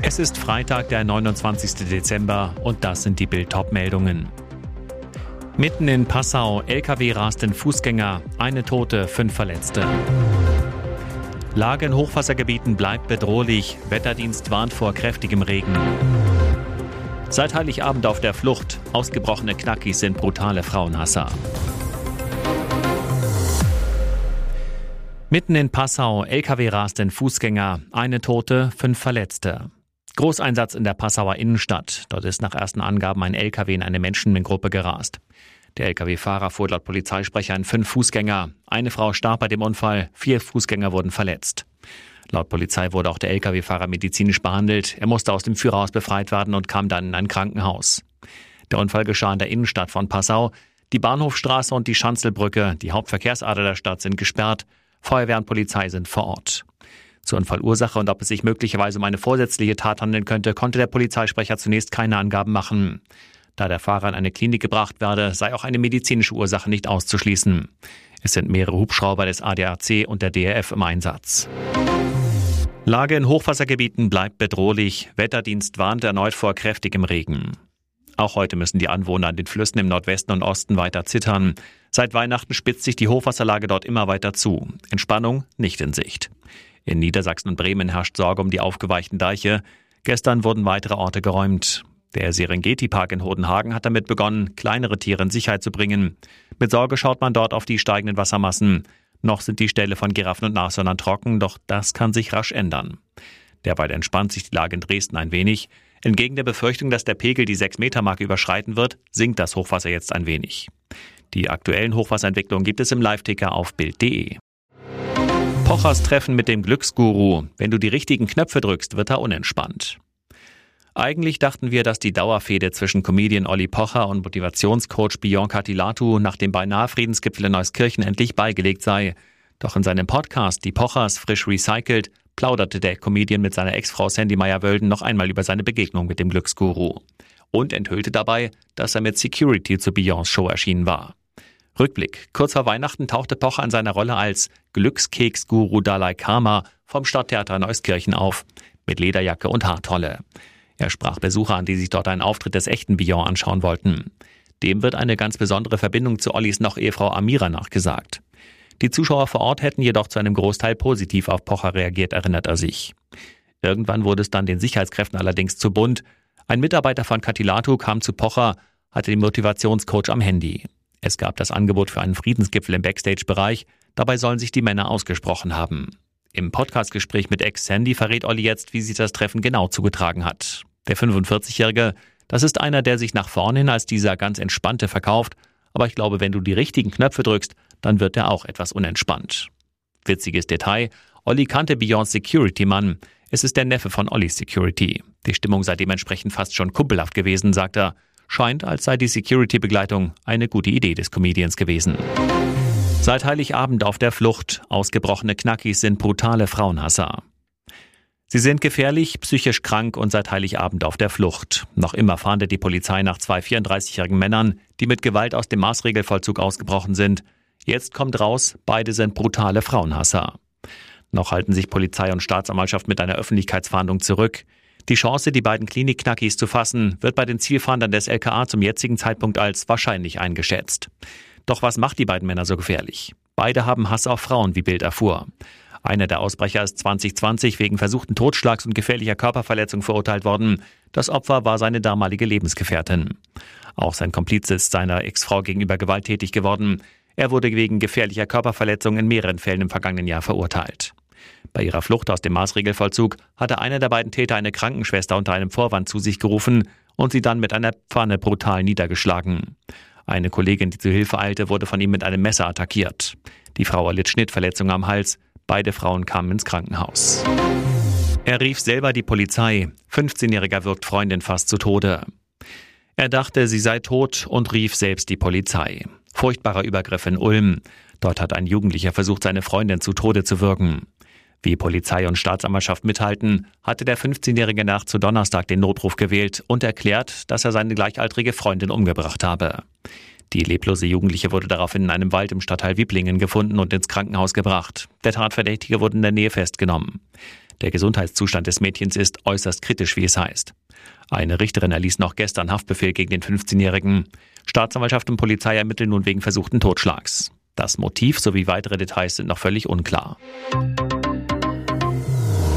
Es ist Freitag, der 29. Dezember und das sind die Bild-Top-Meldungen. Mitten in Passau, LKW rast in Fußgänger, eine Tote, fünf Verletzte. Lage in Hochwassergebieten bleibt bedrohlich, Wetterdienst warnt vor kräftigem Regen. Seit Heiligabend auf der Flucht, ausgebrochene Knackis sind brutale Frauenhasser. Mitten in Passau, LKW rast in Fußgänger, eine Tote, fünf Verletzte. Großeinsatz in der Passauer Innenstadt. Dort ist nach ersten Angaben ein LKW in eine Menschengruppe gerast. Der LKW-Fahrer fuhr laut Polizeisprecher in fünf Fußgänger. Eine Frau starb bei dem Unfall, vier Fußgänger wurden verletzt. Laut Polizei wurde auch der LKW-Fahrer medizinisch behandelt. Er musste aus dem Führerhaus befreit werden und kam dann in ein Krankenhaus. Der Unfall geschah in der Innenstadt von Passau. Die Bahnhofstraße und die Schanzelbrücke, die Hauptverkehrsader der Stadt, sind gesperrt. Feuerwehr und Polizei sind vor Ort. Zur Unfallursache und ob es sich möglicherweise um eine vorsätzliche Tat handeln könnte, konnte der Polizeisprecher zunächst keine Angaben machen. Da der Fahrer in eine Klinik gebracht werde, sei auch eine medizinische Ursache nicht auszuschließen. Es sind mehrere Hubschrauber des ADAC und der DRF im Einsatz. Lage in Hochwassergebieten bleibt bedrohlich. Wetterdienst warnt erneut vor kräftigem Regen. Auch heute müssen die Anwohner an den Flüssen im Nordwesten und Osten weiter zittern. Seit Weihnachten spitzt sich die Hochwasserlage dort immer weiter zu. Entspannung nicht in Sicht. In Niedersachsen und Bremen herrscht Sorge um die aufgeweichten Deiche. Gestern wurden weitere Orte geräumt. Der Serengeti-Park in Hodenhagen hat damit begonnen, kleinere Tiere in Sicherheit zu bringen. Mit Sorge schaut man dort auf die steigenden Wassermassen. Noch sind die Ställe von Giraffen und Nashörnern trocken, doch das kann sich rasch ändern. Derweil entspannt sich die Lage in Dresden ein wenig. Entgegen der Befürchtung, dass der Pegel die 6-Meter-Marke überschreiten wird, sinkt das Hochwasser jetzt ein wenig. Die aktuellen Hochwasserentwicklungen gibt es im Live-Ticker auf Bild.de. Pochers Treffen mit dem Glücksguru. Wenn du die richtigen Knöpfe drückst, wird er unentspannt. Eigentlich dachten wir, dass die Dauerfehde zwischen Comedian Olli Pocher und Motivationscoach Bianca Tilatu nach dem beinahe Friedensgipfel in Neuskirchen endlich beigelegt sei. Doch in seinem Podcast Die Pochers frisch recycelt plauderte der Comedian mit seiner Ex-Frau Sandy Meyer-Wölden noch einmal über seine Begegnung mit dem Glücksguru und enthüllte dabei, dass er mit Security zur Beyoncé Show erschienen war. Rückblick. Kurz vor Weihnachten tauchte Pocher in seiner Rolle als Glückskeks-Guru Dalai Karma vom Stadttheater Neuskirchen auf, mit Lederjacke und Haartolle. Er sprach Besucher an, die sich dort einen Auftritt des echten Bion anschauen wollten. Dem wird eine ganz besondere Verbindung zu Ollis noch Ehefrau Amira nachgesagt. Die Zuschauer vor Ort hätten jedoch zu einem Großteil positiv auf Pocher reagiert, erinnert er sich. Irgendwann wurde es dann den Sicherheitskräften allerdings zu bunt. Ein Mitarbeiter von Katilatu kam zu Pocher, hatte den Motivationscoach am Handy. Es gab das Angebot für einen Friedensgipfel im Backstage-Bereich. Dabei sollen sich die Männer ausgesprochen haben. Im Podcastgespräch mit Ex-Sandy verrät Olli jetzt, wie sich das Treffen genau zugetragen hat. Der 45-Jährige, das ist einer, der sich nach vorne hin als dieser ganz entspannte verkauft. Aber ich glaube, wenn du die richtigen Knöpfe drückst, dann wird er auch etwas unentspannt. Witziges Detail. Olli kannte Beyond Security-Mann. Es ist der Neffe von Olli Security. Die Stimmung sei dementsprechend fast schon kumpelhaft gewesen, sagt er scheint, als sei die Security-Begleitung eine gute Idee des Comedians gewesen. Seit Heiligabend auf der Flucht. Ausgebrochene Knackis sind brutale Frauenhasser. Sie sind gefährlich, psychisch krank und seit Heiligabend auf der Flucht. Noch immer fahndet die Polizei nach zwei 34-jährigen Männern, die mit Gewalt aus dem Maßregelvollzug ausgebrochen sind. Jetzt kommt raus, beide sind brutale Frauenhasser. Noch halten sich Polizei und Staatsanwaltschaft mit einer Öffentlichkeitsfahndung zurück. Die Chance, die beiden Klinikknackis zu fassen, wird bei den Zielfahndern des LKA zum jetzigen Zeitpunkt als wahrscheinlich eingeschätzt. Doch was macht die beiden Männer so gefährlich? Beide haben Hass auf Frauen, wie Bild erfuhr. Einer der Ausbrecher ist 2020 wegen versuchten Totschlags und gefährlicher Körperverletzung verurteilt worden. Das Opfer war seine damalige Lebensgefährtin. Auch sein Komplize ist seiner Ex-Frau gegenüber gewalttätig geworden. Er wurde wegen gefährlicher Körperverletzung in mehreren Fällen im vergangenen Jahr verurteilt. Bei ihrer Flucht aus dem Maßregelvollzug hatte einer der beiden Täter eine Krankenschwester unter einem Vorwand zu sich gerufen und sie dann mit einer Pfanne brutal niedergeschlagen. Eine Kollegin, die zu Hilfe eilte, wurde von ihm mit einem Messer attackiert. Die Frau erlitt Schnittverletzungen am Hals. Beide Frauen kamen ins Krankenhaus. Er rief selber die Polizei. 15-Jähriger wirkt Freundin fast zu Tode. Er dachte, sie sei tot und rief selbst die Polizei. Furchtbarer Übergriff in Ulm. Dort hat ein Jugendlicher versucht, seine Freundin zu Tode zu wirken. Wie Polizei und Staatsanwaltschaft mithalten, hatte der 15-jährige Nacht zu Donnerstag den Notruf gewählt und erklärt, dass er seine gleichaltrige Freundin umgebracht habe. Die leblose Jugendliche wurde daraufhin in einem Wald im Stadtteil Wiblingen gefunden und ins Krankenhaus gebracht. Der Tatverdächtige wurde in der Nähe festgenommen. Der Gesundheitszustand des Mädchens ist äußerst kritisch, wie es heißt. Eine Richterin erließ noch gestern Haftbefehl gegen den 15-Jährigen. Staatsanwaltschaft und Polizei ermitteln nun wegen versuchten Totschlags. Das Motiv sowie weitere Details sind noch völlig unklar.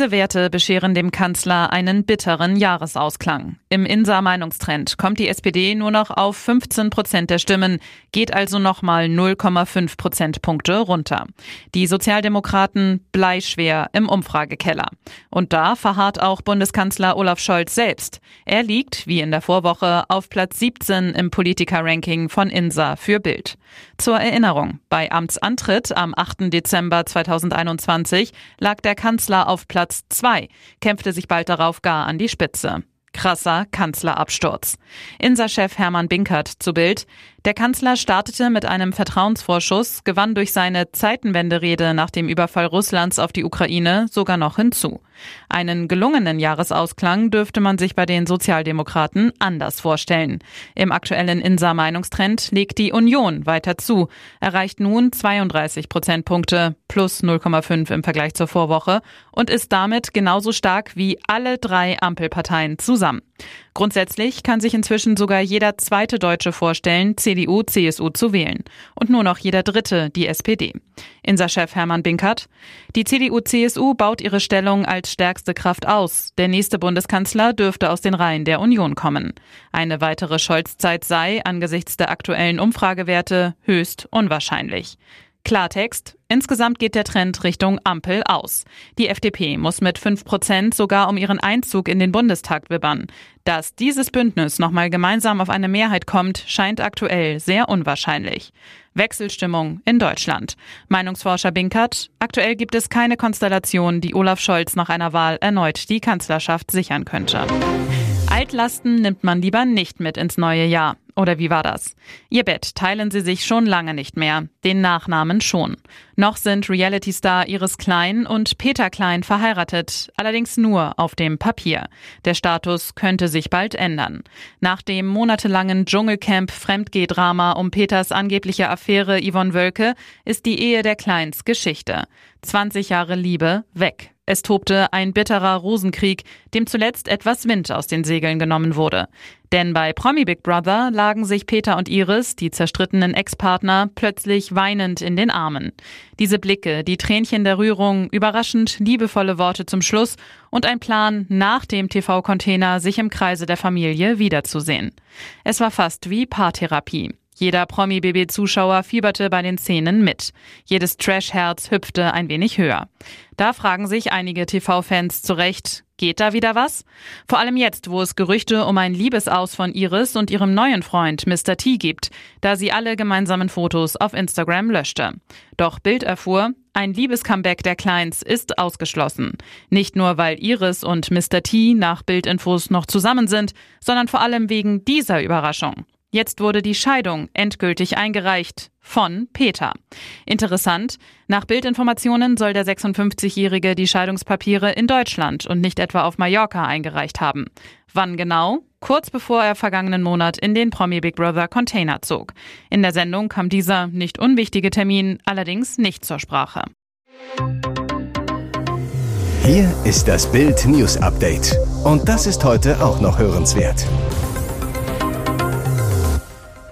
Diese Werte bescheren dem Kanzler einen bitteren Jahresausklang. Im INSA-Meinungstrend kommt die SPD nur noch auf 15 Prozent der Stimmen, geht also nochmal 0,5 Prozentpunkte runter. Die Sozialdemokraten bleischwer im Umfragekeller. Und da verharrt auch Bundeskanzler Olaf Scholz selbst. Er liegt, wie in der Vorwoche, auf Platz 17 im Politiker-Ranking von INSA für Bild. Zur Erinnerung, bei Amtsantritt am 8. Dezember 2021 lag der Kanzler auf Platz 2, kämpfte sich bald darauf gar an die Spitze. Krasser Kanzlerabsturz. Insa-Chef Hermann Binkert zu Bild. Der Kanzler startete mit einem Vertrauensvorschuss, gewann durch seine Zeitenwenderede nach dem Überfall Russlands auf die Ukraine sogar noch hinzu. Einen gelungenen Jahresausklang dürfte man sich bei den Sozialdemokraten anders vorstellen. Im aktuellen Insa-Meinungstrend legt die Union weiter zu, erreicht nun 32 Prozentpunkte plus 0,5 im Vergleich zur Vorwoche und ist damit genauso stark wie alle drei Ampelparteien zusammen. Grundsätzlich kann sich inzwischen sogar jeder zweite Deutsche vorstellen, CDU, CSU zu wählen. Und nur noch jeder dritte die SPD. Insa-Chef Hermann Binkert. Die CDU-CSU baut ihre Stellung als stärkste Kraft aus. Der nächste Bundeskanzler dürfte aus den Reihen der Union kommen. Eine weitere Scholz-Zeit sei angesichts der aktuellen Umfragewerte höchst unwahrscheinlich. Klartext, insgesamt geht der Trend Richtung Ampel aus. Die FDP muss mit 5 Prozent sogar um ihren Einzug in den Bundestag wibbern. Dass dieses Bündnis nochmal gemeinsam auf eine Mehrheit kommt, scheint aktuell sehr unwahrscheinlich. Wechselstimmung in Deutschland. Meinungsforscher Binkert, aktuell gibt es keine Konstellation, die Olaf Scholz nach einer Wahl erneut die Kanzlerschaft sichern könnte. Altlasten nimmt man lieber nicht mit ins neue Jahr. Oder wie war das? Ihr Bett teilen sie sich schon lange nicht mehr, den Nachnamen schon. Noch sind Reality-Star Iris Klein und Peter Klein verheiratet, allerdings nur auf dem Papier. Der Status könnte sich bald ändern. Nach dem monatelangen Dschungelcamp-Fremdgeh-Drama um Peters angebliche Affäre Yvonne Wölke ist die Ehe der Kleins Geschichte. 20 Jahre Liebe weg. Es tobte ein bitterer Rosenkrieg, dem zuletzt etwas Wind aus den Segeln genommen wurde. Denn bei Promi Big Brother lagen sich Peter und Iris, die zerstrittenen Ex-Partner, plötzlich weinend in den Armen. Diese Blicke, die Tränchen der Rührung, überraschend liebevolle Worte zum Schluss und ein Plan, nach dem TV-Container sich im Kreise der Familie wiederzusehen. Es war fast wie Paartherapie. Jeder Promi-BB-Zuschauer fieberte bei den Szenen mit. Jedes Trash-Herz hüpfte ein wenig höher. Da fragen sich einige TV-Fans zu Recht, geht da wieder was? Vor allem jetzt, wo es Gerüchte um ein Liebesaus von Iris und ihrem neuen Freund Mr. T gibt, da sie alle gemeinsamen Fotos auf Instagram löschte. Doch Bild erfuhr, ein Liebescomeback der Kleins ist ausgeschlossen. Nicht nur, weil Iris und Mr. T nach Bildinfos noch zusammen sind, sondern vor allem wegen dieser Überraschung. Jetzt wurde die Scheidung endgültig eingereicht von Peter. Interessant, nach Bildinformationen soll der 56-Jährige die Scheidungspapiere in Deutschland und nicht etwa auf Mallorca eingereicht haben. Wann genau? Kurz bevor er vergangenen Monat in den Promi Big Brother Container zog. In der Sendung kam dieser nicht unwichtige Termin allerdings nicht zur Sprache. Hier ist das Bild News Update. Und das ist heute auch noch hörenswert.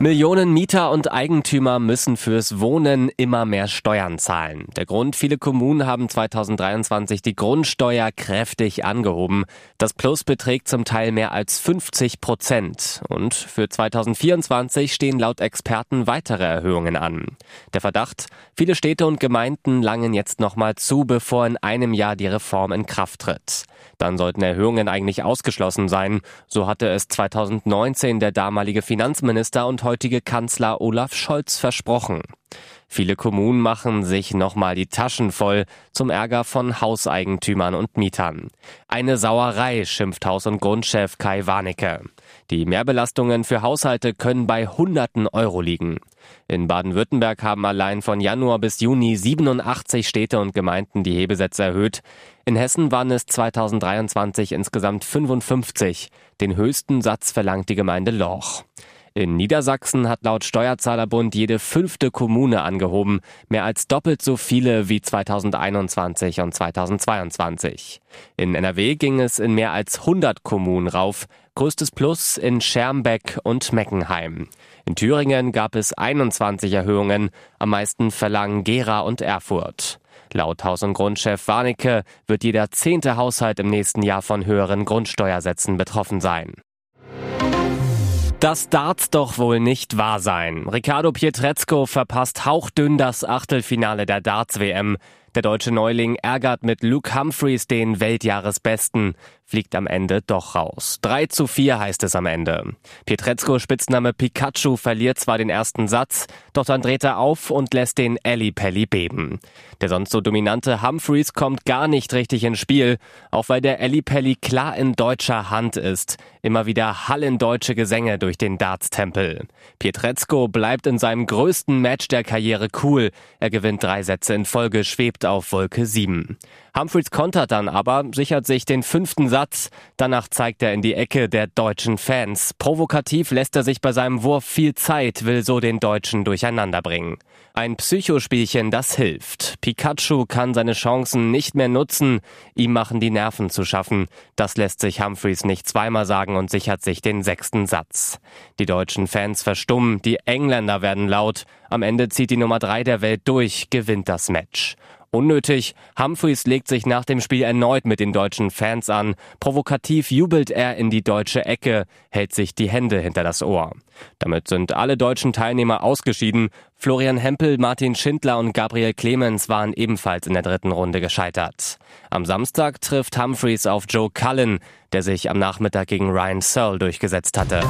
Millionen Mieter und Eigentümer müssen fürs Wohnen immer mehr Steuern zahlen. Der Grund, viele Kommunen haben 2023 die Grundsteuer kräftig angehoben. Das Plus beträgt zum Teil mehr als 50 Prozent. Und für 2024 stehen laut Experten weitere Erhöhungen an. Der Verdacht, viele Städte und Gemeinden langen jetzt nochmal zu, bevor in einem Jahr die Reform in Kraft tritt. Dann sollten Erhöhungen eigentlich ausgeschlossen sein. So hatte es 2019 der damalige Finanzminister und heutige Kanzler Olaf Scholz versprochen. Viele Kommunen machen sich nochmal die Taschen voll zum Ärger von Hauseigentümern und Mietern. Eine Sauerei, schimpft Haus- und Grundchef Kai Warnecke. Die Mehrbelastungen für Haushalte können bei Hunderten Euro liegen. In Baden-Württemberg haben allein von Januar bis Juni 87 Städte und Gemeinden die Hebesätze erhöht. In Hessen waren es 2023 insgesamt 55. Den höchsten Satz verlangt die Gemeinde Lorch. In Niedersachsen hat laut Steuerzahlerbund jede fünfte Kommune angehoben, mehr als doppelt so viele wie 2021 und 2022. In NRW ging es in mehr als 100 Kommunen rauf, größtes Plus in Schermbeck und Meckenheim. In Thüringen gab es 21 Erhöhungen, am meisten verlangen Gera und Erfurt. Laut Haus- und Grundchef Warnecke wird jeder zehnte Haushalt im nächsten Jahr von höheren Grundsteuersätzen betroffen sein. Das darf's doch wohl nicht wahr sein. Riccardo Pietrezco verpasst hauchdünn das Achtelfinale der Darts-WM. Der deutsche Neuling ärgert mit Luke Humphreys den Weltjahresbesten fliegt am Ende doch raus. 3 zu 4 heißt es am Ende. Pietrezco Spitzname Pikachu verliert zwar den ersten Satz, doch dann dreht er auf und lässt den Ellie Pelli beben. Der sonst so dominante Humphreys kommt gar nicht richtig ins Spiel, auch weil der Ellie Pelli klar in deutscher Hand ist. Immer wieder hallen deutsche Gesänge durch den Darts-Tempel. Pietrezco bleibt in seinem größten Match der Karriere cool. Er gewinnt drei Sätze in Folge, schwebt auf Wolke 7. Humphreys kontert dann aber, sichert sich den fünften Satz. Danach zeigt er in die Ecke der deutschen Fans. Provokativ lässt er sich bei seinem Wurf viel Zeit, will so den Deutschen durcheinander bringen. Ein Psychospielchen, das hilft. Pikachu kann seine Chancen nicht mehr nutzen. Ihm machen die Nerven zu schaffen. Das lässt sich Humphreys nicht zweimal sagen und sichert sich den sechsten Satz. Die deutschen Fans verstummen, die Engländer werden laut. Am Ende zieht die Nummer drei der Welt durch, gewinnt das Match. Unnötig, Humphreys legt sich nach dem Spiel erneut mit den deutschen Fans an. Provokativ jubelt er in die deutsche Ecke, hält sich die Hände hinter das Ohr. Damit sind alle deutschen Teilnehmer ausgeschieden. Florian Hempel, Martin Schindler und Gabriel Clemens waren ebenfalls in der dritten Runde gescheitert. Am Samstag trifft Humphreys auf Joe Cullen, der sich am Nachmittag gegen Ryan Searle durchgesetzt hatte.